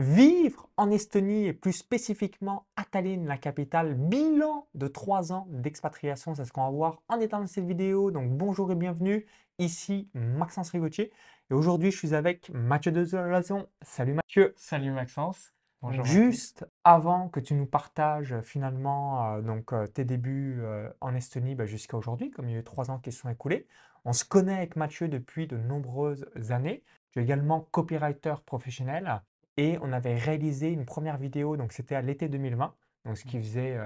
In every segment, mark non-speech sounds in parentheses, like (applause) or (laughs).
Vivre en Estonie et plus spécifiquement à Tallinn, la capitale, bilan de trois ans d'expatriation, c'est ce qu'on va voir en étant dans cette vidéo. Donc bonjour et bienvenue, ici Maxence Rigotier et aujourd'hui je suis avec Mathieu Dezolazon. Salut Mathieu. Salut Maxence. Bonjour. Juste avant que tu nous partages finalement euh, donc, euh, tes débuts euh, en Estonie bah, jusqu'à aujourd'hui, comme il y a eu trois ans qui se sont écoulés, on se connaît avec Mathieu depuis de nombreuses années. Tu es également copywriter professionnel et on avait réalisé une première vidéo, donc c'était à l'été 2020, donc ce qui mmh. faisait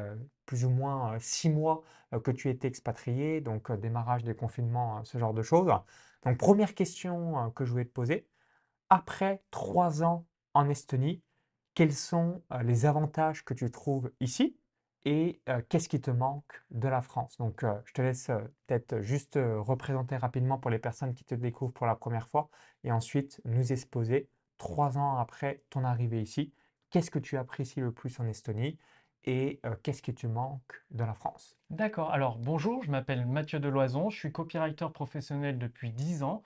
plus ou moins six mois que tu étais expatrié, donc démarrage des confinements, ce genre de choses. Donc première question que je voulais te poser, après trois ans en Estonie, quels sont les avantages que tu trouves ici et qu'est-ce qui te manque de la France? Donc je te laisse peut-être juste représenter rapidement pour les personnes qui te découvrent pour la première fois et ensuite nous exposer trois ans après ton arrivée ici, qu'est-ce que tu apprécies le plus en Estonie et euh, qu'est-ce que tu manques de la France? D'accord, alors bonjour, je m'appelle Mathieu Deloison, je suis copywriter professionnel depuis 10 ans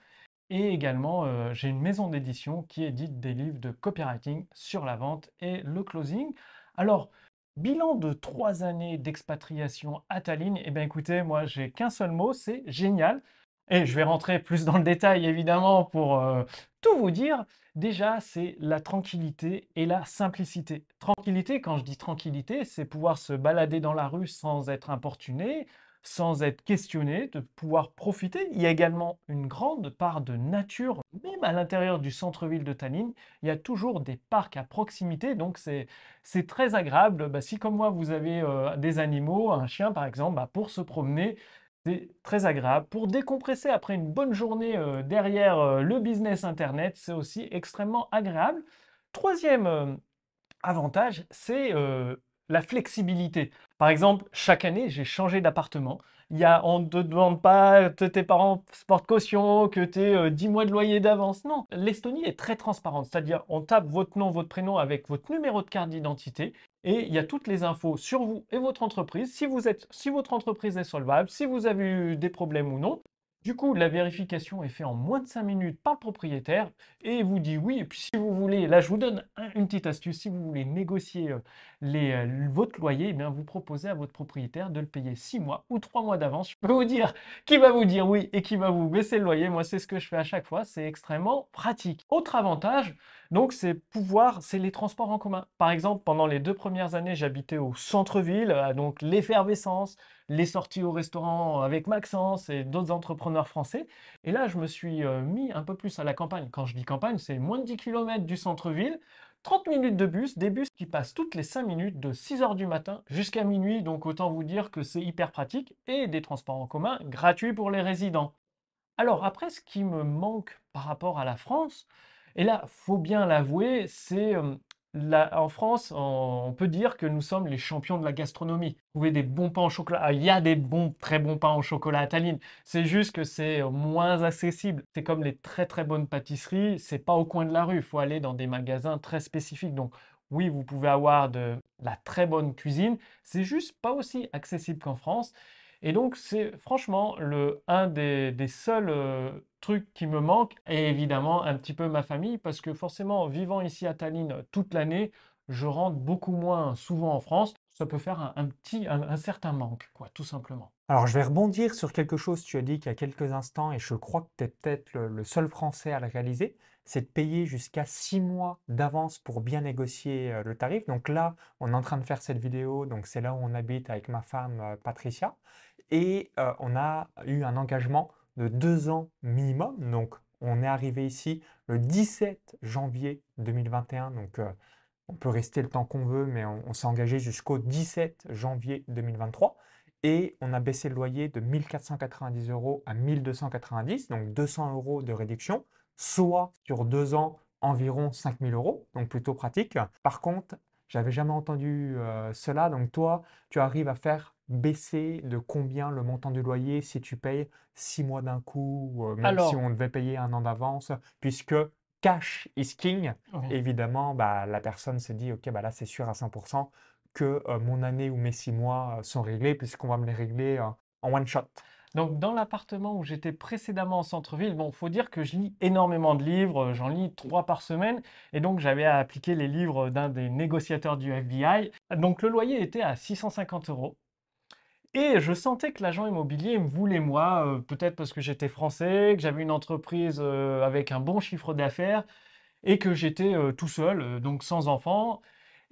et également euh, j'ai une maison d'édition qui édite des livres de copywriting sur la vente et le closing. Alors, bilan de trois années d'expatriation à Tallinn, eh bien écoutez, moi j'ai qu'un seul mot, c'est génial. Et je vais rentrer plus dans le détail évidemment pour euh, tout vous dire. Déjà, c'est la tranquillité et la simplicité. Tranquillité, quand je dis tranquillité, c'est pouvoir se balader dans la rue sans être importuné, sans être questionné, de pouvoir profiter. Il y a également une grande part de nature, même à l'intérieur du centre-ville de Tallinn. Il y a toujours des parcs à proximité, donc c'est très agréable. Bah, si comme moi, vous avez euh, des animaux, un chien par exemple, bah, pour se promener, très agréable. Pour décompresser après une bonne journée euh, derrière euh, le business Internet, c'est aussi extrêmement agréable. Troisième euh, avantage, c'est la flexibilité. Par exemple, chaque année, j'ai changé d'appartement. Il y a, on ne te demande pas que tes parents portent caution, que tu aies 10 mois de loyer d'avance. Non, l'Estonie est très transparente. C'est-à-dire, on tape votre nom, votre prénom avec votre numéro de carte d'identité et il y a toutes les infos sur vous et votre entreprise, si, vous êtes, si votre entreprise est solvable, si vous avez eu des problèmes ou non. Du coup, la vérification est faite en moins de 5 minutes par le propriétaire et vous dit oui. Et puis si vous voulez, là je vous donne une petite astuce, si vous voulez négocier euh, les, euh, votre loyer, eh bien, vous proposez à votre propriétaire de le payer 6 mois ou 3 mois d'avance. Je peux vous dire qui va vous dire oui et qui va vous baisser le loyer. Moi, c'est ce que je fais à chaque fois. C'est extrêmement pratique. Autre avantage, donc c'est pouvoir, c'est les transports en commun. Par exemple, pendant les deux premières années, j'habitais au centre-ville, donc l'effervescence, les sorties au restaurant avec Maxence et d'autres entrepreneurs français. Et là, je me suis euh, mis un peu plus à la campagne. Quand je dis campagne, c'est moins de 10 km du centre-ville, 30 minutes de bus, des bus qui passent toutes les 5 minutes de 6h du matin jusqu'à minuit. Donc autant vous dire que c'est hyper pratique et des transports en commun gratuits pour les résidents. Alors après, ce qui me manque par rapport à la France, et là, faut bien l'avouer, c'est euh, en France, on peut dire que nous sommes les champions de la gastronomie. Vous des bons pains au chocolat. Ah, il y a des bons, très bons pains au chocolat à Tallinn. C'est juste que c'est moins accessible. C'est comme les très très bonnes pâtisseries. C'est pas au coin de la rue. Il faut aller dans des magasins très spécifiques. Donc oui, vous pouvez avoir de la très bonne cuisine. C'est juste pas aussi accessible qu'en France. Et donc, c'est franchement le, un des, seuls euh, trucs qui me manque, et évidemment un petit peu ma famille, parce que forcément, vivant ici à Tallinn toute l'année, je rentre beaucoup moins souvent en France. Ça peut faire un, petit, un, certain manque, quoi, tout simplement. Alors, je vais rebondir sur quelque chose tu as dit il y a quelques instants, et je crois que tu es peut-être le, seul Français à le réaliser, c'est de payer jusqu'à six mois d'avance pour bien négocier euh, le tarif. Donc là, on est en train de faire cette vidéo, donc c'est là où on habite avec ma femme euh, Patricia et euh, on a eu un engagement de deux ans minimum. Donc, on est arrivé ici le 17 janvier 2021. Donc, euh, on peut rester le temps qu'on veut, mais on, s'est engagé jusqu'au 17 janvier 2023. Et on a baissé le loyer de 1490 euros à 1290, donc 200 euros de réduction, soit sur deux ans environ 5000 euros, donc plutôt pratique. Par contre, j'avais jamais entendu euh, cela, donc toi, tu arrives à faire baisser de combien le montant du loyer si tu payes six mois d'un coup, euh, même si on devait payer un an d'avance, puisque cash is king. Évidemment, bah, la personne se dit, OK, bah là, c'est sûr à 100% que euh, mon année ou mes six mois euh, sont réglés, puisqu'on va me les régler en one shot. Donc, dans l'appartement où j'étais précédemment en centre-ville, bon, faut dire que je lis énormément de livres, j'en lis trois par semaine, et donc j'avais à appliquer les livres d'un des négociateurs du FBI. Donc, le loyer était à 650 euros. Et je sentais que l'agent immobilier me voulait moi, euh, peut-être parce que j'étais français, que j'avais une entreprise euh, avec un bon chiffre d'affaires et que j'étais euh, tout seul, donc sans enfant.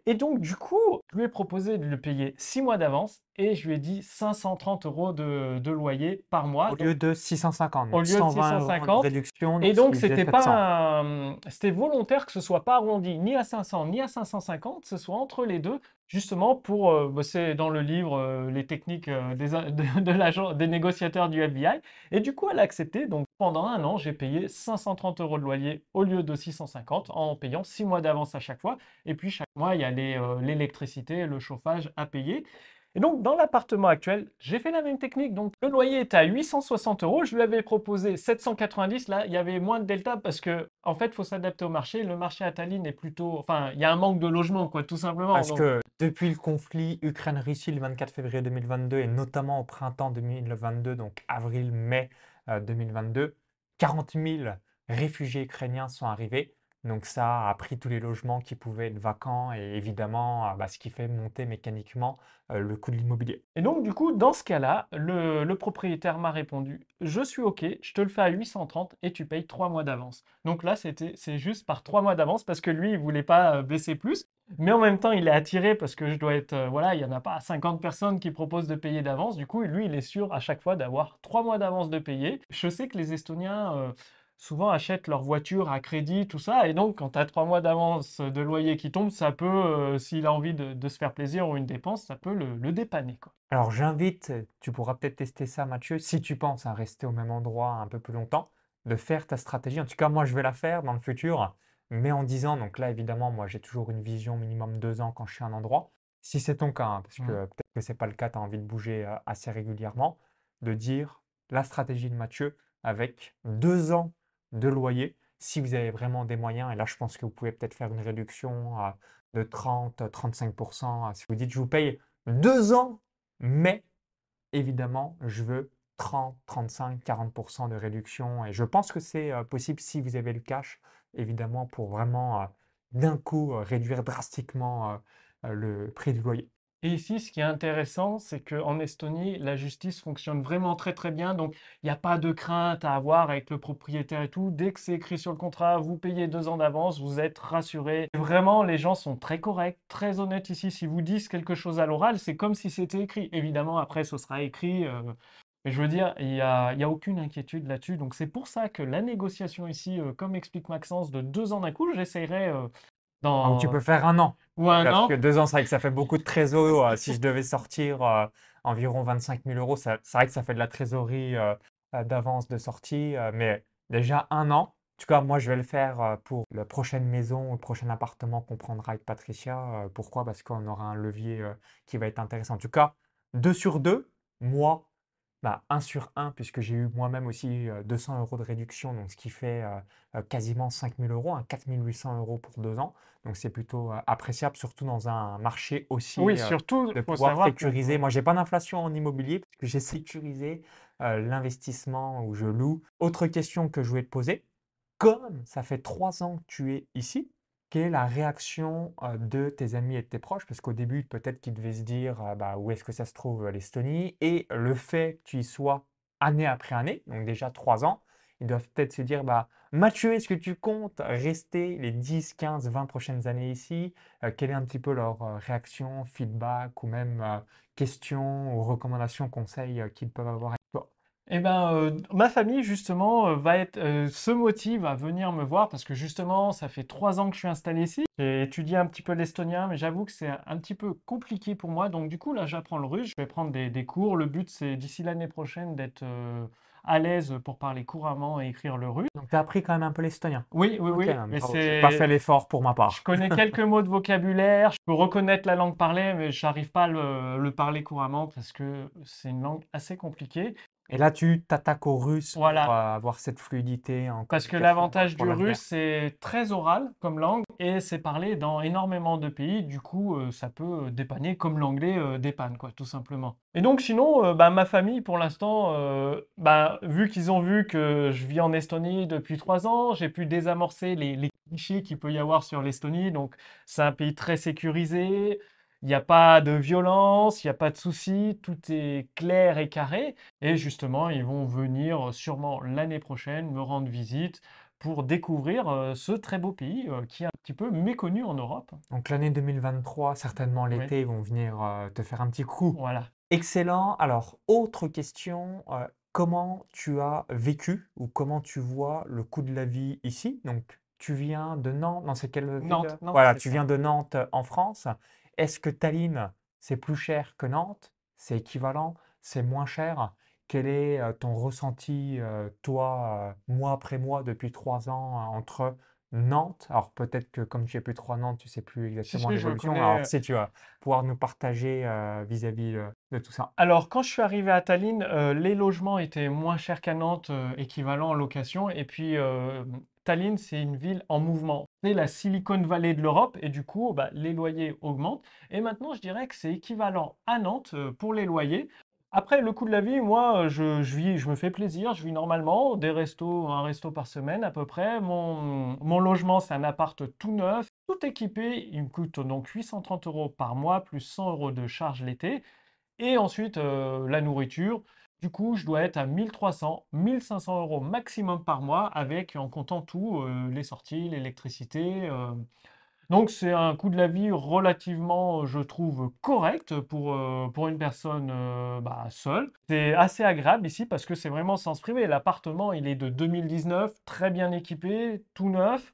Et donc, du coup, je lui ai proposé de le payer 6 mois d'avance et je lui ai dit 530 euros de, de loyer par mois. Au lieu de 650. Au lieu de 120 euros 650. réduction. Et donc, c'était 700. pas c'était volontaire que ce soit pas arrondi ni à 500 ni à 550, que ce soit entre les deux, justement pour, euh, c'est dans le livre euh, les techniques euh, des, (laughs) de, de l'agent, des négociateurs du FBI. Et du coup, elle a accepté. Donc, pendant un an, j'ai payé 530 euros de loyer au lieu de 650 en payant 6 mois d'avance à chaque fois. Et puis, chaque mois, il y a euh, l'électricité, le chauffage à payer. Et donc, dans l'appartement actuel, j'ai fait la même technique. Donc, le loyer était à 860 euros. Je lui avais proposé 790. Là, il y avait moins de delta parce que, en fait, il faut s'adapter au marché. Le marché à Tallinn est plutôt. Enfin, il y a un manque de logement, quoi, tout simplement. Parce Donc, que depuis le conflit Ukraine-Russie le 24 février 2022 et notamment au printemps 2022, donc avril-mai euh, 2022, 40 000 réfugiés ukrainiens sont arrivés. Donc ça a pris tous les logements qui pouvaient être vacants et évidemment, euh, bah, ce qui fait monter mécaniquement euh, le coût de l'immobilier. Et donc, du coup, dans ce cas-là, le, propriétaire m'a répondu Je suis OK, je te le fais à 830 et tu payes 3 mois d'avance. Donc là, c'est juste par 3 mois d'avance parce que lui, il voulait pas euh, baisser plus. Mais en même temps, il est attiré parce que je dois être. euh, voilà, il n'y en a pas 50 personnes qui proposent de payer d'avance. Du coup, lui, il est sûr à chaque fois d'avoir 3 mois d'avance de payer. Je sais que les Estoniens. Souvent achètent leur voiture à crédit, tout ça, et donc quand tu as trois mois d'avance de loyer qui tombe, ça peut, euh, s'il a envie de, de se faire plaisir ou une dépense, ça peut le, le dépanner, quoi. Alors j'invite, tu pourras peut-être tester ça Mathieu, si tu penses à rester au même endroit un peu plus longtemps, de faire ta stratégie. En tout cas, moi je vais la faire dans le futur, mais en 10 ans, donc là évidemment, moi j'ai toujours une vision minimum 2 ans quand je suis à un endroit. Si c'est ton cas, hein, parce que peut-être que c'est pas le cas, tu as envie de bouger euh, assez régulièrement, de dire la stratégie de Mathieu avec 2 ans de loyer, si vous avez vraiment des moyens, et là je pense que vous pouvez peut-être faire une réduction de 30-35%, euh, si vous dites je vous paye 2 ans, mais évidemment, je veux 30, 35, 40% de réduction. Et je pense que c'est euh, possible si vous avez le cash, évidemment, pour vraiment euh, d'un coup euh, réduire drastiquement le prix du loyer. Et ici, ce qui est intéressant, c'est qu'en Estonie, la justice fonctionne vraiment très très bien. Donc, il n'y a pas de crainte à avoir avec le propriétaire et tout. Dès que c'est écrit sur le contrat, vous payez deux ans d'avance, vous êtes rassuré. Vraiment, les gens sont très corrects, très honnêtes ici. Si vous disent quelque chose à l'oral, c'est comme si c'était écrit. Évidemment, après, ce sera écrit. euh, mais je veux dire, il n'y a, aucune inquiétude là-dessus. Donc, c'est pour ça que la négociation ici, euh, comme explique Maxence, de deux ans d'un coup, j'essayerai euh, Donc tu dans... peux faire un an. Ou un Parce an. que deux ans, c'est vrai que ça fait beaucoup de trésor. euh, si je devais sortir euh, environ 25 000 euros, c'est vrai que ça fait de la trésorerie euh, euh, d'avance de sortie. euh, mais déjà un an. En tout cas, moi, je vais le faire pour la prochaine maison ou le prochain appartement qu'on prendra avec Patricia. Pourquoi? Parce qu'on aura un levier qui va être intéressant. En tout cas, 2 sur 2, moi, bah, 1 sur 1, puisque j'ai eu moi-même aussi euh, 200 euros de réduction, donc ce qui fait euh, euh, quasiment 5000 euros, hein, 4800 euros pour deux ans. Donc c'est plutôt euh, appréciable, surtout dans un marché aussi Oui, euh, surtout, de il faut pouvoir que... sécuriser. Moi, j'ai pas d'inflation en immobilier parce que j'ai sécurisé euh, l'investissement où je loue. Autre question que je voulais te poser, comme ça fait trois ans que tu es ici, quelle est la réaction de tes amis et de tes proches? Parce qu'au début, peut-être qu'ils devaient se dire euh, bah, où est-ce que ça se trouve euh, l'Estonie? Et le fait que tu y sois année après année, donc déjà trois ans, ils doivent peut-être se dire bah, Mathieu, est-ce que tu comptes rester les 10, 15, 20 prochaines années ici? Euh, quelle est un petit peu leur réaction, feedback ou même questions ou recommandations, conseils qu'ils peuvent avoir? Eh ben, euh, ma famille, justement, euh, va être, euh, se motive à venir me voir parce que, justement, ça fait trois ans que je suis installé ici. J'ai étudié un petit peu l'estonien, mais j'avoue que c'est un, petit peu compliqué pour moi. Donc, du coup, là, j'apprends le russe. Je vais prendre des, des cours. Le but, c'est d'ici l'année prochaine d'être à l'aise pour parler couramment et écrire le russe. Donc, tu as appris quand même un peu l'estonien. Oui, oui, oui. Mais. J'ai pas fait c'est... l'effort pour ma Je part. connais quelques mots de vocabulaire, je peux reconnaître la langue parlée, mais j'arrive pas à le, le parler couramment parce que c'est une langue assez compliquée. Et là, tu t'attaques au russe pour Voilà. euh, avoir cette fluidité en Parce que l'avantage pour du russe, c'est très oral comme langue et c'est parlé dans énormément de pays. Du coup, euh, ça peut euh, dépanner comme l'anglais euh, dépanne, quoi, tout simplement. Et donc, sinon, euh, bah, ma famille, pour l'instant, bah, vu qu'ils ont vu que je vis en Estonie depuis trois ans, j'ai pu désamorcer les, les clichés qu'il peut y avoir sur l'Estonie. Donc, c'est un pays très sécurisé. Il n'y a pas de violence, il n'y a pas de soucis, tout est clair et carré. Et justement, ils vont venir sûrement l'année prochaine me rendre visite pour découvrir euh, ce très beau pays euh, qui est un petit peu méconnu en Europe. Donc l'année 2023, certainement Oui, l'été, ils vont venir euh, te faire un petit coup. voilà. Excellent. Alors, autre question, euh, comment tu as vécu ou comment tu vois le coût de la vie ici? Donc, tu viens de Nantes, non, c'est quelle ville? Nantes, Nantes, Voilà, tu ça. viens de Nantes euh, en France. Est-ce que Tallinn, c'est plus cher que Nantes? C'est équivalent? C'est moins cher? Quel est ton ressenti, toi, mois après mois, depuis trois ans, entre Nantes? Alors, peut-être que comme tu es plus trop à Nantes, tu sais plus exactement si, l'évolution. connais. Alors, si tu vas pouvoir nous partager euh, vis-à-vis euh, de tout ça. Alors, quand je suis arrivé à Tallinn, euh, les logements étaient moins chers qu'à Nantes, équivalent en location. Et puis, Tallinn, c'est une ville en mouvement. C'est la Silicon Valley de l'Europe. Et du coup, bah, les loyers augmentent. Et maintenant, je dirais que c'est équivalent à Nantes euh, pour les loyers. Après, le coût de la vie, moi, euh, je, vis, je me fais plaisir, je vis normalement, des restos, un resto par semaine à peu près. Mon, logement, c'est un appart tout neuf, tout équipé. Il me coûte donc 830 euros par mois, plus 100 euros de charge l'été. Et ensuite, euh, la nourriture. Du coup, je dois être à 1300, 1500 euros maximum par mois, avec, en comptant tout, euh, les sorties, l'électricité. euh. Donc, c'est un coût de la vie relativement, je trouve, correct pour, euh, pour une personne euh, bah, seule. C'est assez agréable ici parce que c'est vraiment sens privé. L'appartement, il est de 2019, très bien équipé, tout neuf.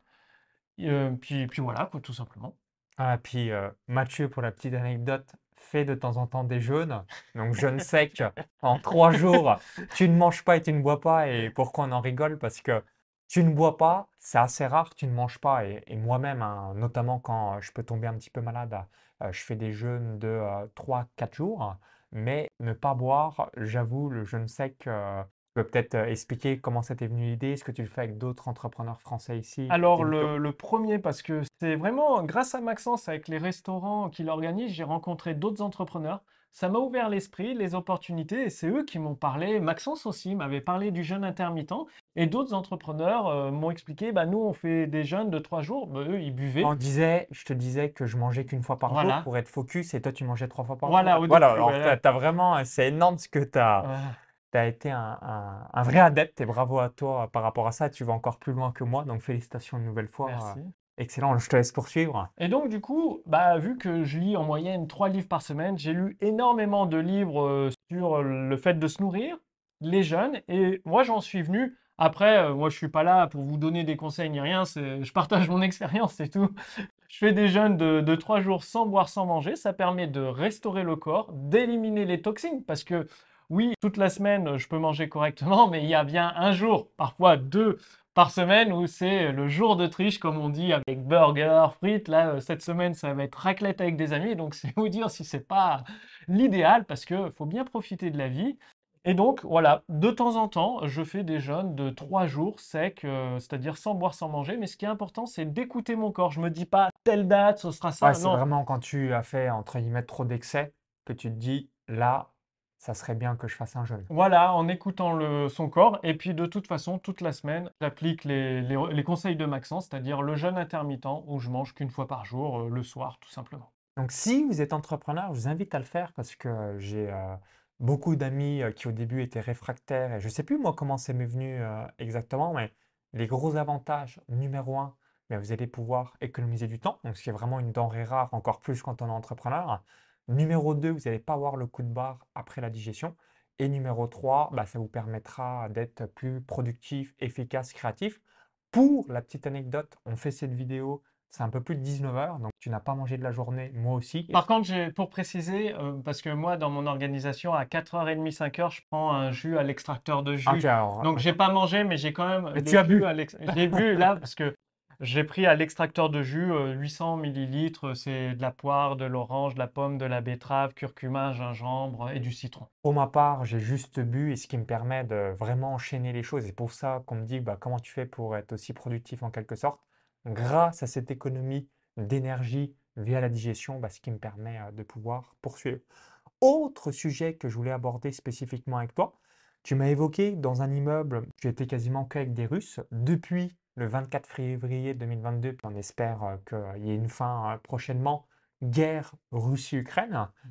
Euh, puis, puis voilà, quoi, tout simplement. Ah, puis euh, Mathieu, pour la petite anecdote, fait de temps en temps des jeûnes. Donc jeûne sec en trois jours. Tu ne manges pas et tu ne bois pas. Et pourquoi on en rigole? Parce que tu ne bois pas, c'est assez rare, tu ne manges pas. Et, moi-même, hein, notamment quand euh, je peux tomber un petit peu malade, euh, je fais des jeûnes de euh, 3-4 jours. Mais ne pas boire, j'avoue, le jeûne sec, euh, tu peux peut-être euh, expliquer comment ça t'est venu l'idée? Est-ce que tu le fais avec d'autres entrepreneurs français ici? Alors, le, le premier, parce que c'est vraiment grâce à Maxence, avec les restaurants qu'il organise, j'ai rencontré d'autres entrepreneurs. Ça m'a ouvert l'esprit, les opportunités, et c'est eux qui m'ont parlé. Maxence aussi m'avait parlé du jeûne intermittent, et d'autres entrepreneurs euh, m'ont expliqué, bah, nous, on fait des jeûnes de trois jours. Bah, eux, ils buvaient. On disait, je te disais que je mangeais qu'une fois par jour Voilà. pour être focus et toi tu mangeais trois fois par Voilà, jour. au Voilà, alors voilà. t'as, t'as vraiment, c'est énorme ce que tu as, Voilà. Été un, un- un vrai adepte et bravo à toi par rapport à ça. Tu vas encore plus loin que moi, donc félicitations une nouvelle fois. Merci. euh, Excellent, je te laisse poursuivre. Et donc, du coup, bah, vu que je lis en moyenne trois livres par semaine, j'ai lu énormément de livres euh, sur le fait de se nourrir, les jeunes, et moi, j'en suis venu. Après, euh, moi, je suis pas là pour vous donner des conseils ni rien, je partage mon (laughs) expérience, c'est tout. Je fais des jeûnes de, de trois jours sans boire, sans manger. Ça permet de restaurer le corps, d'éliminer les toxines, parce que oui, toute la semaine, je peux manger correctement, mais il y a bien un jour, parfois deux par semaine, où c'est le jour de triche, comme on dit, avec burger, frites. Là, euh, cette semaine, ça va être raclette avec des amis. Donc, (laughs) c'est vous dire si c'est pas l'idéal, parce que faut bien profiter de la vie. Et donc, voilà, de temps en temps, je fais des jeûnes de trois jours secs, euh, c'est-à-dire sans boire, sans manger. Mais ce qui est important, c'est d'écouter mon corps. Je me dis pas telle date, ce sera ça. Ouais, c'est vraiment quand tu as fait, entre guillemets, trop d'excès que tu te dis, là, ça serait bien que je fasse un jeûne. Voilà, en écoutant le, son corps. Et puis de toute façon, toute la semaine, j'applique les, les- les conseils de Maxence, c'est-à-dire le jeûne intermittent où je mange qu'une fois par jour, euh, le soir, tout simplement. Donc, si vous êtes entrepreneur, je vous invite à le faire parce que j'ai euh, beaucoup d'amis euh, qui au début étaient réfractaires et je ne sais plus moi comment c'est venu euh, exactement, mais les gros avantages, numéro un, mais vous allez pouvoir économiser du temps, donc ce qui est vraiment une denrée rare, encore plus quand on est entrepreneur. Numéro 2, vous n'allez pas avoir le coup de barre après la digestion. Et numéro 3, bah, ça vous permettra d'être plus productif, efficace, créatif. Pour la petite anecdote, on fait cette vidéo, c'est un peu plus de 19 heures, donc tu n'as pas mangé de la journée, moi aussi. Par contre, pour préciser, euh, parce que moi, dans mon organisation, à 4h30, 5h, je prends un jus à l'extracteur de jus. Ok, alors, Donc, j'ai pas mangé, mais j'ai quand même Mais tu as bu. J'ai bu là, parce que J'ai pris à l'extracteur de jus, heu, 800 millilitres, c'est de la poire, de l'orange, de la pomme, de la betterave, curcuma, gingembre et du citron. Pour ma part, j'ai juste bu et ce qui me permet de vraiment enchaîner les choses. C'est pour ça qu'on me dit, bah, comment tu fais pour être aussi productif en quelque sorte? Grâce à cette économie d'énergie via la digestion, bah, ce qui me permet euh, de pouvoir poursuivre. Autre sujet que je voulais aborder spécifiquement avec toi, tu m'as évoqué dans un immeuble, tu étais quasiment qu'avec des Russes. Depuis le 24 février 2022, puis on espère euh, qu'il y ait une fin euh, prochainement, guerre Russie-Ukraine. Mmh.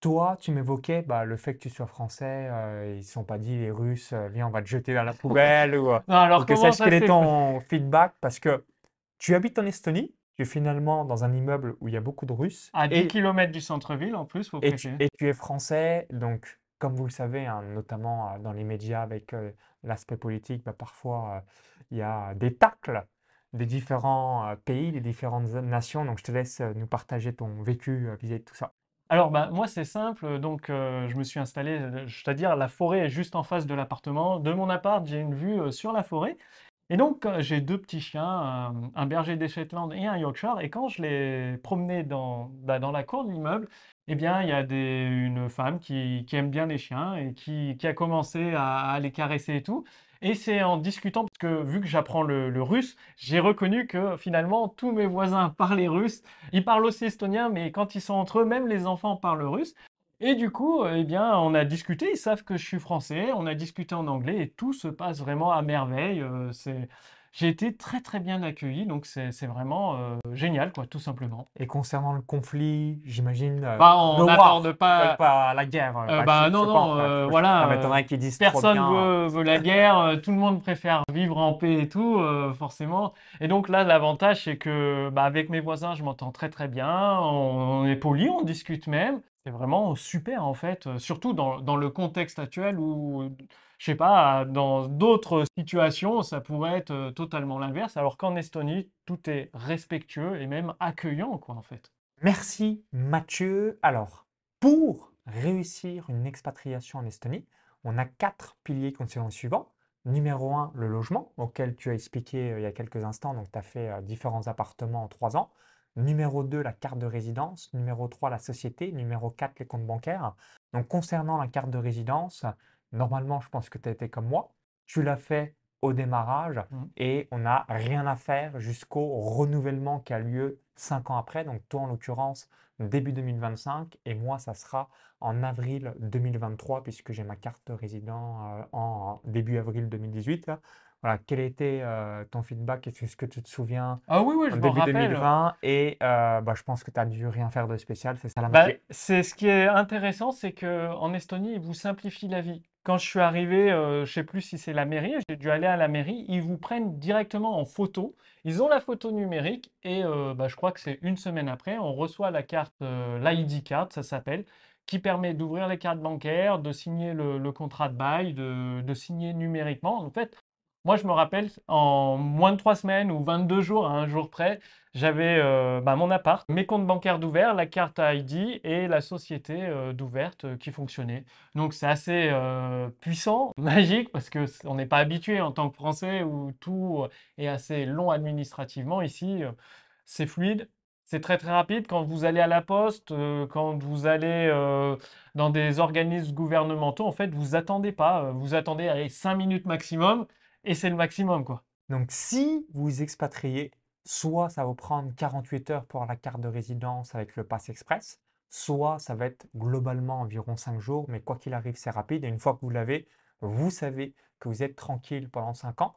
Toi, tu m'évoquais bah, le fait que tu sois français, euh, ils ne sont pas dit les Russes, euh, viens, on va te jeter dans la poubelle ou, Non, alors que sache quel est ton feedback parce que tu habites en Estonie, tu es finalement dans un immeuble où il y a beaucoup de Russes à 10 et, km du centre-ville en plus, faut et, tu, et tu es français, donc comme vous le savez, hein, notamment euh, dans les médias avec euh, l'aspect politique, bah, parfois euh, il y a des tacles des différents pays, des différentes nations, donc je te laisse nous partager ton vécu vis-à-vis de tout ça. Alors, bah, moi, c'est simple. Donc, je me suis installé, c'est-à-dire la forêt est juste en face de l'appartement. De mon appart, j'ai une vue sur la forêt. Et donc, j'ai deux petits chiens, un, un berger des Shetland et un Yorkshire. Et quand je les promenais dans, bah, dans la cour de l'immeuble, eh bien, il y a des, une femme qui, aime bien les chiens et qui, a commencé à, à les caresser et tout. Et c'est en discutant, parce que vu que j'apprends le, le russe, j'ai reconnu que finalement, tous mes voisins (laughs) parlaient russe. Ils parlent aussi estonien, mais quand ils sont entre eux, même les enfants parlent russe. Et du coup, euh, eh bien, on a discuté, ils savent que je suis français, on a discuté en anglais et tout se passe vraiment à merveille. euh, c'est... J'ai été très très bien accueilli, donc c'est vraiment euh, génial, quoi, tout simplement. Et concernant le conflit, j'imagine, euh, Bah, on le n'attend de war, pas... pas la guerre, euh, euh, bah non, non, voilà. ça m'étonnerait qu'ils disent trop Personne bien. veut, veut la guerre, tout le monde préfère vivre en paix et tout, forcément. Et donc là, l'avantage, c'est que bah, avec mes voisins, je m'entends très très bien, on, on est poli, on discute même. C'est vraiment super en fait, surtout dans, dans le contexte actuel où, je sais pas, dans d'autres situations, ça pourrait être euh, totalement l'inverse, alors qu'en Estonie, tout est respectueux et même accueillant, quoi, en fait. Merci Mathieu. Alors, pour réussir une expatriation en Estonie, on a quatre piliers concernant le suivant. Numéro un, le logement, auquel tu as expliqué euh, il y a quelques instants, donc tu as fait euh, différents appartements en trois ans. Numéro 2, la carte de résidence. Numéro 3, la société. Numéro 4, les comptes bancaires. Donc, concernant la carte de résidence, normalement, je pense que tu as été comme moi. Tu l'as fait au démarrage Mhm. et on n'a rien à faire jusqu'au renouvellement qui a lieu cinq ans après. Donc, toi, en l'occurrence, début 2025 et moi, ça sera en avril 2023 puisque j'ai ma carte de résident euh, en début avril 2018. Là. Voilà, quel était euh, ton feedback? Est-ce que tu te souviens Ah oui, oui, en je m'en début rappelle. 2020 et euh, bah, je pense que tu as dû rien faire de spécial, c'est ça la Bah, c'est ce qui est intéressant, c'est que en Estonie, ils vous simplifient la vie. Quand je suis arrivé, euh, je sais plus si c'est la mairie, j'ai dû aller à la mairie, ils vous prennent directement en photo. Ils ont la photo numérique et euh, bah, je crois que c'est une semaine après, on reçoit la carte, l'ID card, ça s'appelle, qui permet d'ouvrir les cartes bancaires, de signer le, le contrat de bail, de, de signer numériquement. En fait, moi, je me rappelle, en moins de trois semaines ou 22 jours, à un jour près, j'avais euh, bah, mon appart, mes comptes bancaires d'ouvert, la carte ID et la société euh, d'ouverte euh, qui fonctionnait. Donc c'est assez euh, puissant, (laughs) magique, parce que on n'est pas habitué en tant que Français où tout est assez long administrativement. Ici, c'est fluide, c'est très très rapide. Quand vous allez à la poste, quand vous allez dans des organismes gouvernementaux, en fait, vous attendez pas. Vous attendez allez, 5 minutes maximum et c'est le maximum, quoi. Donc, si vous expatriez, soit ça va vous prendre 48 heures pour la carte de résidence avec le Pass Express, soit ça va être globalement environ 5 jours, mais quoi qu'il arrive, c'est rapide. Et une fois que vous l'avez, vous savez que vous êtes tranquille pendant 5 ans.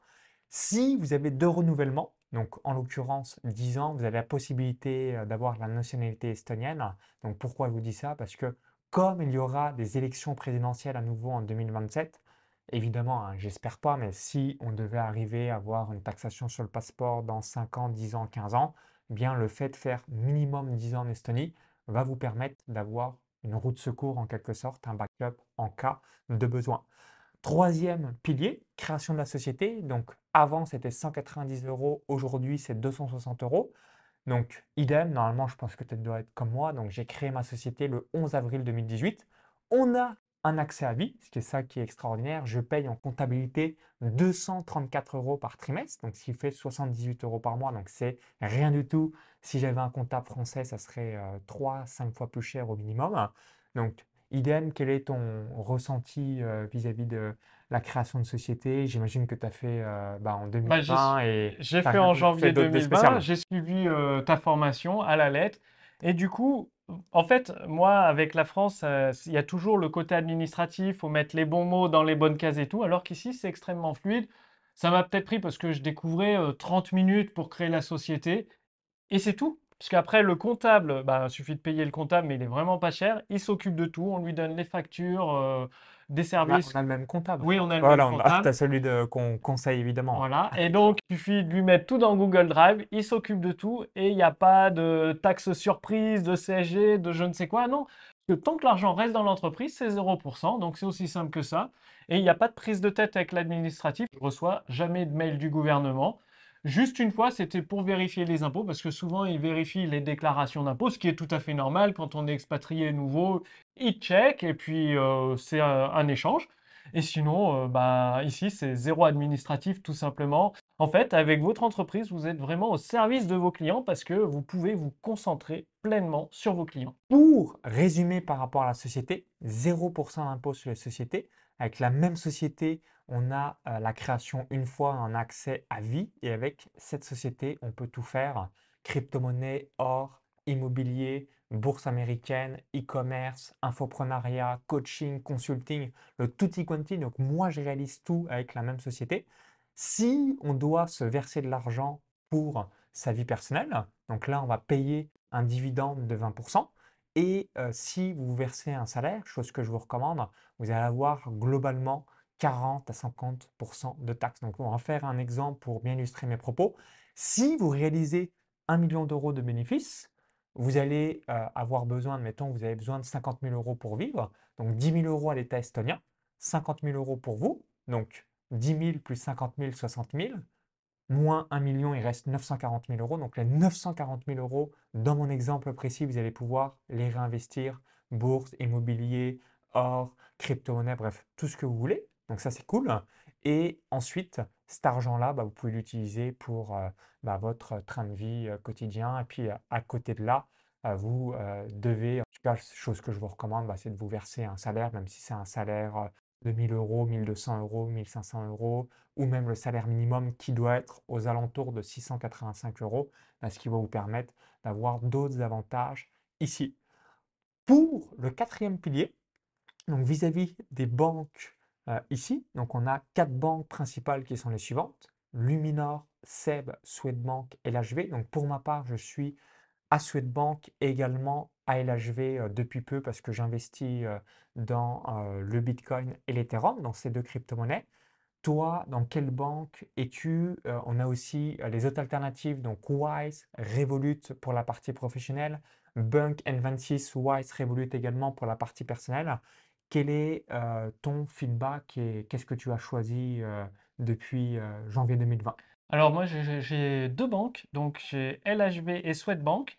Si vous avez deux renouvellements, donc en l'occurrence 10 ans, vous avez la possibilité euh, d'avoir la nationalité estonienne. Donc pourquoi je vous dis ça? Parce que comme il y aura des élections présidentielles à nouveau en 2027, Évidemment, hein, j'espère pas, mais si on devait arriver à avoir une taxation sur le passeport dans 5 ans, 10 ans, 15 ans, eh bien le fait de faire minimum 10 ans en Estonie va vous permettre d'avoir une roue de secours en quelque sorte, un backup en cas de besoin. Troisième pilier, création de la société. Donc avant c'était 190 euros, aujourd'hui c'est 260 euros. Donc idem, normalement je pense que tu dois être comme moi. Donc j'ai créé ma société le 11 avril 2018. On a un accès à vie, ce qui est ça qui est extraordinaire. Je paye en comptabilité 234 euros par trimestre, donc ce qui fait 78 euros par mois, donc c'est rien du tout. Si j'avais un comptable français, ça serait 3-5 fois plus cher au minimum. Donc, idem, quel est ton ressenti vis-à-vis de la création de société? J'imagine que tu as fait bah, en 2020 bah, et j'ai fait en janvier d'autres des 2020, spéciales. j'ai suivi euh, ta formation à la lettre. Et du coup, en fait, moi, avec la France, euh, il y a toujours le côté administratif, faut mettre les bons mots dans les bonnes cases et tout, alors qu'ici, c'est extrêmement fluide. Ça m'a peut-être pris parce que je découvrais euh, 30 minutes pour créer la société. Et c'est tout. Parce qu'après, le comptable, bah, il suffit de payer le comptable, mais il est vraiment pas cher. Il s'occupe de tout. On lui donne les factures, des On a, on services. a le même comptable. Oui, on a le même Voilà, on a, comptable. (laughs) t'as celui qu'on conseille évidemment. Voilà. Et donc, il suffit de lui mettre tout dans Google Drive. Il s'occupe de tout. Et il n'y a pas de taxe surprise, de CSG, de je ne sais quoi. Non. Que tant que l'argent reste dans l'entreprise, c'est 0%. Donc, c'est aussi simple que ça. Et il n'y a pas de prise de tête avec l'administratif. Je reçois jamais de mail du gouvernement. Juste une fois, c'était pour vérifier les impôts, parce que souvent, ils vérifient les déclarations d'impôts, ce qui est tout à fait normal quand on est expatrié nouveau. Ils checkent, et puis euh, c'est un, un échange. Et sinon, euh, bah, ici, c'est zéro administratif, tout simplement. En fait, avec votre entreprise, vous êtes vraiment au service de vos clients parce que vous pouvez vous concentrer pleinement sur vos clients. Pour résumer par rapport à la société, 0% d'impôt sur les sociétés. Avec la même société, on a euh, la création une fois, un accès à vie. Et avec cette société, on peut tout faire. Crypto-monnaie, or, immobilier, bourse américaine, e-commerce, infoprenariat, coaching, consulting, le tutti quanti. Donc moi, je réalise tout avec la même société. Si on doit se verser de l'argent pour sa vie personnelle, donc là, on va payer un dividende de 20%. Et si vous versez un salaire, chose que je vous recommande, vous allez avoir globalement 40 à 50% de taxes. Donc, on va faire un exemple pour bien illustrer mes propos. Si vous réalisez 1 million d'euros de bénéfices, vous allez avoir besoin, mettons, vous avez besoin de 50 000 euros pour vivre. Donc, 10 000 euros à l'État estonien, 50 000 euros pour vous. Donc, 10 000 plus 50 000, 60 000 moins 1 million, il reste 940 000 euros. Donc les 940 000 euros, dans mon exemple précis, vous allez pouvoir les réinvestir, bourse, immobilier, or, crypto-monnaie, bref, tout ce que vous voulez. Donc ça, c'est cool. Et ensuite, cet argent-là, bah, vous pouvez l'utiliser pour euh, bah, votre train de vie euh, quotidien. Et puis, euh, à côté de là, euh, vous euh, devez, en tout cas, chose que je vous recommande, bah, c'est de vous verser un salaire, même si c'est un salaire euh, de 1000 euros, 1200 euros, 1500 euros, ou même le salaire minimum qui doit être aux alentours de 685 euros, bah, ce qui va vous permettre d'avoir d'autres avantages ici. Pour le quatrième pilier, donc vis-à-vis des banques euh, ici, donc on a quatre banques principales qui sont les suivantes, Luminor, SEB, Swedbank et LHV. Donc pour ma part, je suis à Swedbank également à LHV depuis peu parce que j'investis dans le Bitcoin et l'Ethereum, dans ces deux crypto-monnaies. Toi, dans quelle banque es-tu? On a aussi les autres alternatives, donc Wise, Revolut pour la partie professionnelle, Bunk N26, Wise, Revolut également pour la partie personnelle. Quel est ton feedback et qu'est-ce que tu as choisi depuis janvier 2020? Alors moi, j'ai deux banques, donc j'ai LHV et Swedbank.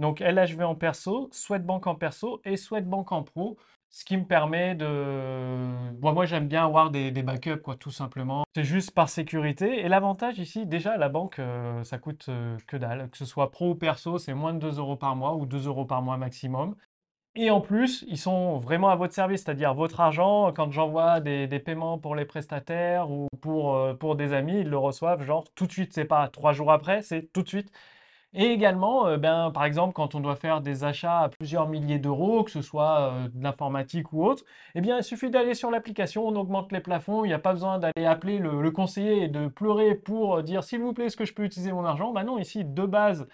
Donc LHV en perso, Swedbank en perso et Swedbank en pro, ce qui me permet de... Bon, moi, j'aime bien avoir des, des backups, quoi, tout simplement. C'est juste par sécurité. Et l'avantage ici, déjà, la banque, euh, ça coûte euh, que dalle. Que ce soit pro ou perso, c'est moins de 2 euros par mois ou 2 euros par mois maximum. Et en plus, ils sont vraiment à votre service, c'est-à-dire votre argent, quand j'envoie des, des paiements pour les prestataires ou pour, euh, pour des amis, ils le reçoivent genre tout de suite, c'est pas trois jours après, c'est tout de suite. Et également, euh, ben, par exemple, quand on doit faire des achats à plusieurs milliers d'euros, que ce soit euh, de l'informatique ou autre, eh bien, il suffit d'aller sur l'application, on augmente les plafonds, il n'y a pas besoin d'aller appeler le, le conseiller et de pleurer pour dire s'il vous plaît, est-ce que je peux utiliser mon argent? Ben non, ici, de base,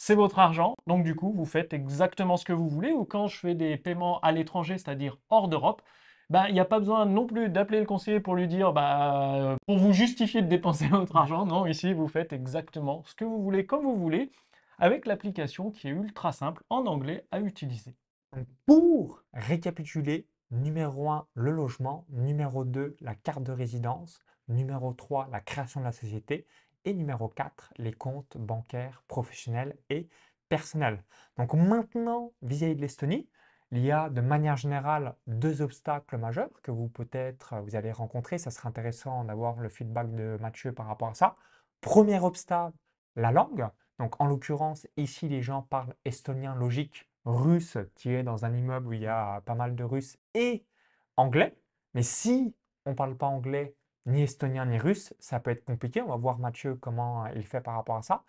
c'est votre argent, donc du coup, vous faites exactement ce que vous voulez. Ou quand je fais des paiements à l'étranger, c'est-à-dire hors d'Europe, ben, il n'y a pas besoin non plus d'appeler le conseiller pour lui dire, bah, euh, pour vous justifier de dépenser (laughs) votre argent. Non, ici, vous faites exactement ce que vous voulez, comme vous voulez, avec l'application qui est ultra simple en anglais à utiliser. Pour récapituler, numéro 1, le logement, numéro 2, la carte de résidence, numéro 3, la création de la société et numéro 4, les comptes bancaires professionnels et personnels. Donc maintenant, vis-à-vis de l'Estonie, il y a de manière générale deux obstacles majeurs que vous peut-être vous allez rencontrer. Ça serait intéressant d'avoir le feedback de Mathieu par rapport à ça. Premier obstacle, la langue. Donc en l'occurrence, ici les gens parlent estonien logique, russe, tu es dans un immeuble où il y a pas mal de Russes, et anglais. Mais si on ne parle pas anglais, ni estonien, ni russe, ça peut être compliqué. On va voir Mathieu comment il fait par rapport à ça.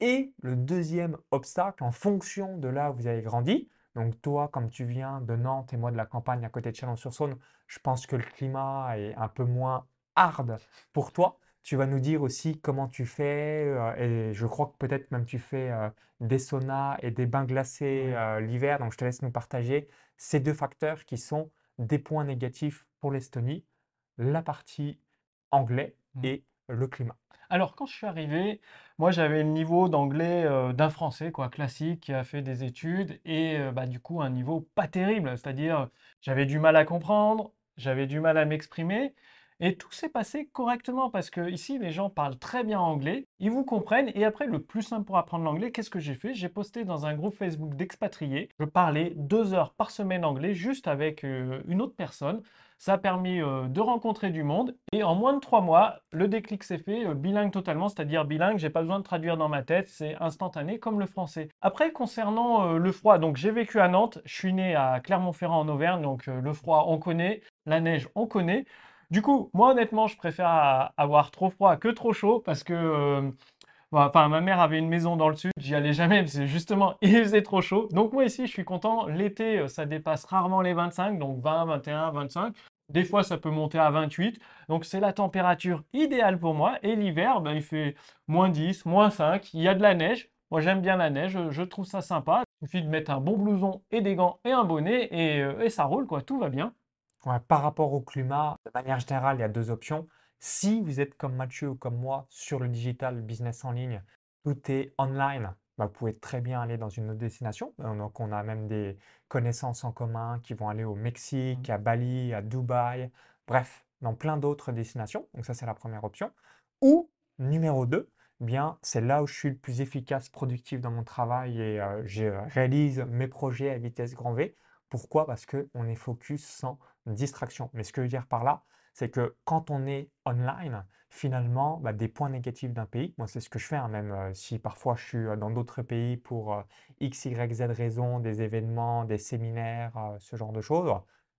Et le deuxième obstacle, en fonction de là où vous avez grandi, donc toi, comme tu viens de Nantes et moi de la campagne à côté de Chalon-sur-Saône, je pense que le climat est un peu moins hard pour toi. Tu vas nous dire aussi comment tu fais, euh, et je crois que peut-être même tu fais euh, des saunas et des bains glacés euh, l'hiver, donc je te laisse nous partager ces deux facteurs qui sont des points négatifs pour l'Estonie, la partie anglais Mmh. et le climat. Alors, quand je suis arrivé, moi j'avais le niveau d'anglais euh, d'un Français, quoi, classique, qui a fait des études, et euh, bah, du coup un niveau pas terrible, c'est-à-dire j'avais du mal à comprendre, j'avais du mal à m'exprimer, et tout s'est passé correctement parce que ici les gens parlent très bien anglais, ils vous comprennent, et après le plus simple pour apprendre l'anglais, qu'est-ce que j'ai fait? J'ai posté dans un groupe Facebook d'expatriés, je parlais deux heures par semaine anglais juste avec euh, une autre personne. Ça a permis euh, de rencontrer du monde et en moins de trois mois, le déclic s'est fait euh, bilingue totalement, c'est-à-dire bilingue, j'ai pas besoin de traduire dans ma tête, c'est instantané comme le français. Après, concernant le froid, donc j'ai vécu à Nantes, je suis né à Clermont-Ferrand en Auvergne, donc le froid on connaît, la neige on connaît. Du coup, moi honnêtement, je préfère avoir trop froid que trop chaud parce que euh, bah, ma mère avait une maison dans le sud, j'y allais jamais parce que justement, (laughs) il faisait trop chaud. Donc moi ici, je suis content. L'été, euh, ça dépasse rarement les 25, donc 20, 21, 25. Des fois, ça peut monter à 28. Donc c'est la température idéale pour moi. Et l'hiver, ben, il fait moins 10, moins 5. Il y a de la neige. Moi, j'aime bien la neige, je trouve ça sympa. Il suffit de mettre un bon blouson et des gants et un bonnet et, euh, et ça roule, quoi. Tout va bien. Ouais, par rapport au climat, de manière générale, il y a deux options. Si vous êtes comme Mathieu ou comme moi sur le digital, le business en ligne, tout est online, bah, vous pouvez très bien aller dans une autre destination. Euh, Donc, on a même des connaissances en commun qui vont aller au Mexique, à Bali, à Dubaï, bref, dans plein d'autres destinations. Donc, ça, c'est la première option. Ou, numéro 2, bien, c'est là où je suis le plus efficace, productif dans mon travail et euh, je réalise mes projets à vitesse grand V. Pourquoi? Parce qu'on est focus sans distraction. Mais ce que je veux dire par là, c'est que quand on est online, finalement, bah, des points négatifs d'un pays, moi c'est ce que je fais, hein, même euh, si parfois je suis euh, dans d'autres pays pour euh, X, Y, Z raisons, des événements, des séminaires, ce genre de choses,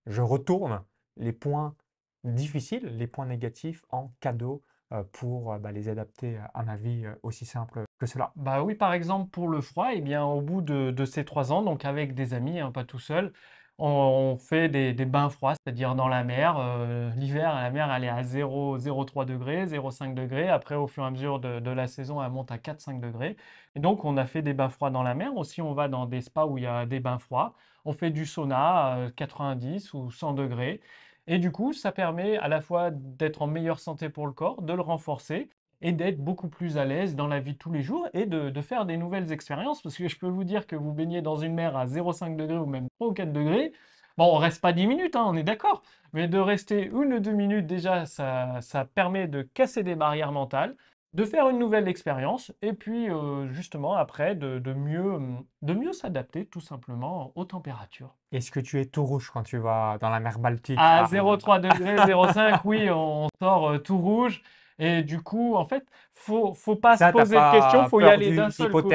je retourne les points difficiles, les points négatifs en cadeau pour bah, les adapter à ma vie aussi simple que cela. Bah oui, par exemple, pour le froid, eh bien, au bout de, de ces trois ans, donc avec des amis, hein, pas tout seul, on, fait des, bains froids, c'est-à-dire dans la mer. Euh, l'hiver, la mer, elle est à 0, 0,3 degrés, 0,5 degrés. Après, au fur et à mesure de, la saison, elle monte à 4-5 degrés. Donc, on a fait des bains froids dans la mer. Aussi, on va dans des spas où il y a des bains froids. On fait du sauna à 90 ou 100 degrés. Et du coup, ça permet à la fois d'être en meilleure santé pour le corps, de le renforcer et d'être beaucoup plus à l'aise dans la vie de tous les jours et de, de faire des nouvelles expériences. Parce que je peux vous dire que vous baignez dans une mer à 0,5 degrés ou même 3 ou 4 degrés. Bon, on reste pas 10 minutes, hein, on est d'accord. Mais de rester une ou deux minutes, déjà, ça, ça permet de casser des barrières mentales, de faire une nouvelle expérience et puis euh, justement après de, de mieux, de mieux s'adapter tout simplement aux températures. Est-ce que tu es tout rouge quand tu vas dans la mer Baltique? À Ah, 0,3 degrés, 0,5, oui, on sort euh, tout rouge. Et du coup, en fait, faut, faut pas se Ça, poser de questions, faut y aller d'un seul coup.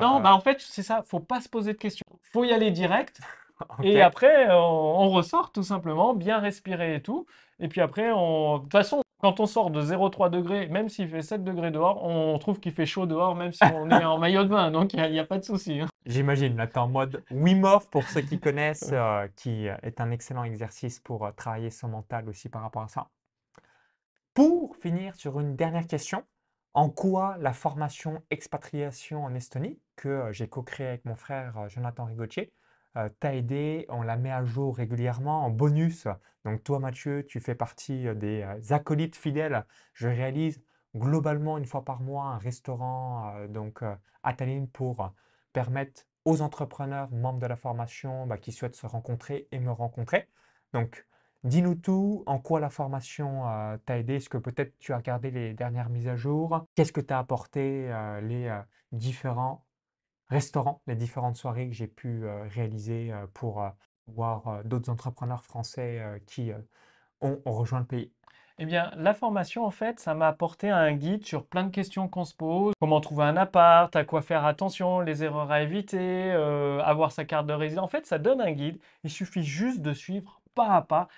Non, euh, bah en fait, c'est ça, faut pas se poser de questions. Faut y aller direct. (laughs) Et après, on, on ressort tout simplement, bien respirer et tout. Et puis après, on... de toute façon, quand on sort de 0,3 degrés, même s'il fait 7 degrés dehors, on trouve qu'il fait chaud dehors, même si on est en maillot de bain. Donc, il n'y a pas de souci. hein. J'imagine, là, tu es en mode Wim Hof pour ceux qui connaissent, euh, qui est un excellent exercice pour euh, travailler son mental aussi par rapport à ça. Pour finir sur une dernière question, en quoi la formation expatriation en Estonie, que euh, j'ai co-créée avec mon frère euh, Jonathan Rigotier, euh, t'a aidé? On la met à jour régulièrement en bonus? Donc toi, Mathieu, tu fais partie des acolytes fidèles. Je réalise globalement une fois par mois un restaurant donc à Tallinn pour permettre aux entrepreneurs membres de la formation bah, qui souhaitent se rencontrer et me rencontrer. Donc, dis-nous tout, en quoi la formation euh, t'a aidé? Est-ce que peut-être tu as regardé les dernières mises à jour? Qu'est-ce que t'a apporté euh, les euh, différents restaurants, les différentes soirées que j'ai pu réaliser pour voir d'autres entrepreneurs français qui ont rejoint le pays? Eh bien, la formation, en fait, ça m'a apporté un guide sur plein de questions qu'on se pose. Comment trouver un appart, à quoi faire attention, les erreurs à éviter, avoir sa carte de résident. En fait, ça donne un guide. Il suffit juste de suivre pas à pas.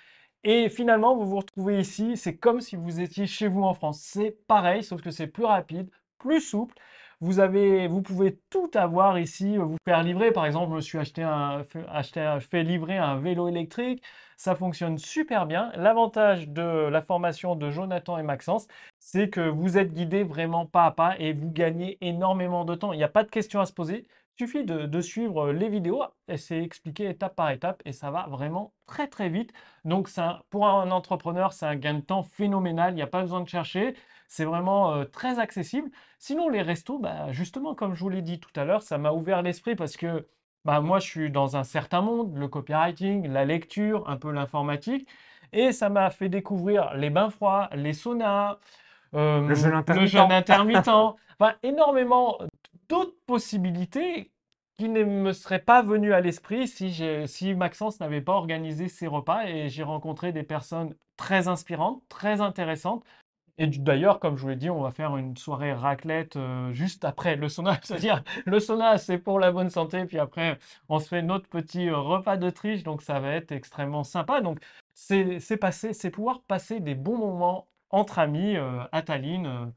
Et finalement, vous vous retrouvez ici. C'est comme si vous étiez chez vous en France. C'est pareil, sauf que c'est plus rapide, plus souple. Vous, avez, vous pouvez tout avoir ici, vous faire livrer. Par exemple, je me suis acheté un, acheté fait livrer un vélo électrique. Ça fonctionne super bien. L'avantage de la formation de Jonathan et Maxence, c'est que vous êtes guidés vraiment pas à pas et vous gagnez énormément de temps. Il n'y a pas de questions à se poser. Suffit de, suivre les vidéos et c'est expliqué étape par étape et ça va vraiment très très vite. Donc pour un entrepreneur, c'est un gain de temps phénoménal. Il n'y a pas besoin de chercher. C'est vraiment euh, très accessible. Sinon, les restos, bah, justement, comme je vous l'ai dit tout à l'heure, ça m'a ouvert l'esprit parce que bah, moi, je suis dans un certain monde, le copywriting, la lecture, un peu l'informatique. Et ça m'a fait découvrir les bains froids, les saunas, euh, le jeûne intermittent, (laughs) énormément d'autres possibilités qui ne me seraient pas venues à l'esprit si, Maxence n'avait pas organisé ces repas. Et j'ai rencontré des personnes très inspirantes, très intéressantes, et d'ailleurs, comme je vous l'ai dit, on va faire une soirée raclette euh, juste après le sauna. (laughs) C'est-à-dire, le sauna, c'est pour la bonne santé. Puis après, on se fait notre petit euh, repas de triche. Donc, ça va être extrêmement sympa. Donc, c'est pouvoir passer des bons moments entre amis euh, à Tallinn.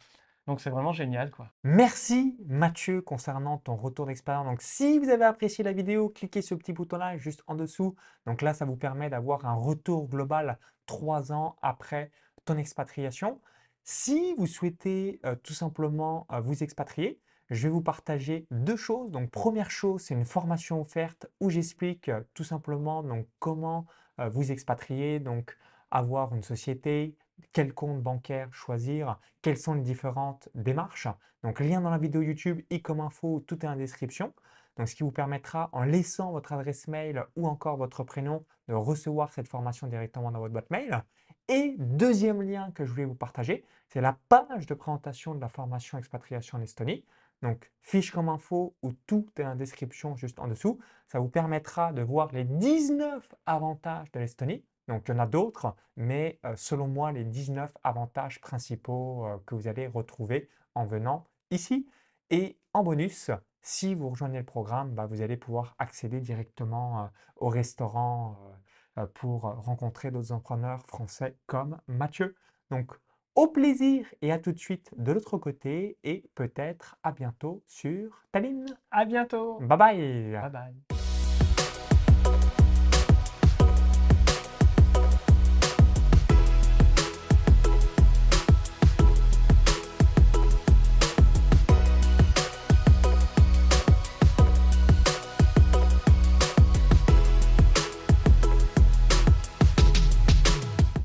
Donc, c'est vraiment génial. quoi. Merci Mathieu concernant ton retour d'expérience. Donc, si vous avez apprécié la vidéo, cliquez sur petit bouton-là juste en dessous. Donc là, ça vous permet d'avoir un retour global trois ans après ton expatriation. Si vous souhaitez tout simplement vous expatrier, je vais vous partager deux choses. Donc première chose, c'est une formation offerte où j'explique tout simplement donc, comment vous expatrier, donc avoir une société, quel compte bancaire choisir, quelles sont les différentes démarches. Donc lien dans la vidéo YouTube et comme info, tout est en description. Donc ce qui vous permettra en laissant votre adresse mail ou encore votre prénom de recevoir cette formation directement dans votre boîte mail. Et deuxième lien que je voulais vous partager, c'est la page de présentation de la formation expatriation en Estonie. Donc, fiche comme info où tout est en description juste en dessous. Ça vous permettra de voir les 19 avantages de l'Estonie. Donc, il y en a d'autres, mais euh, selon moi, les 19 avantages principaux euh, que vous allez retrouver en venant ici. Et en bonus, si vous rejoignez le programme, bah, vous allez pouvoir accéder directement euh, au restaurant pour rencontrer d'autres entrepreneurs français comme Mathieu. Donc, au plaisir et à tout de suite de l'autre côté et peut-être à bientôt sur Tallinn. À bientôt. Bye bye. Bye bye.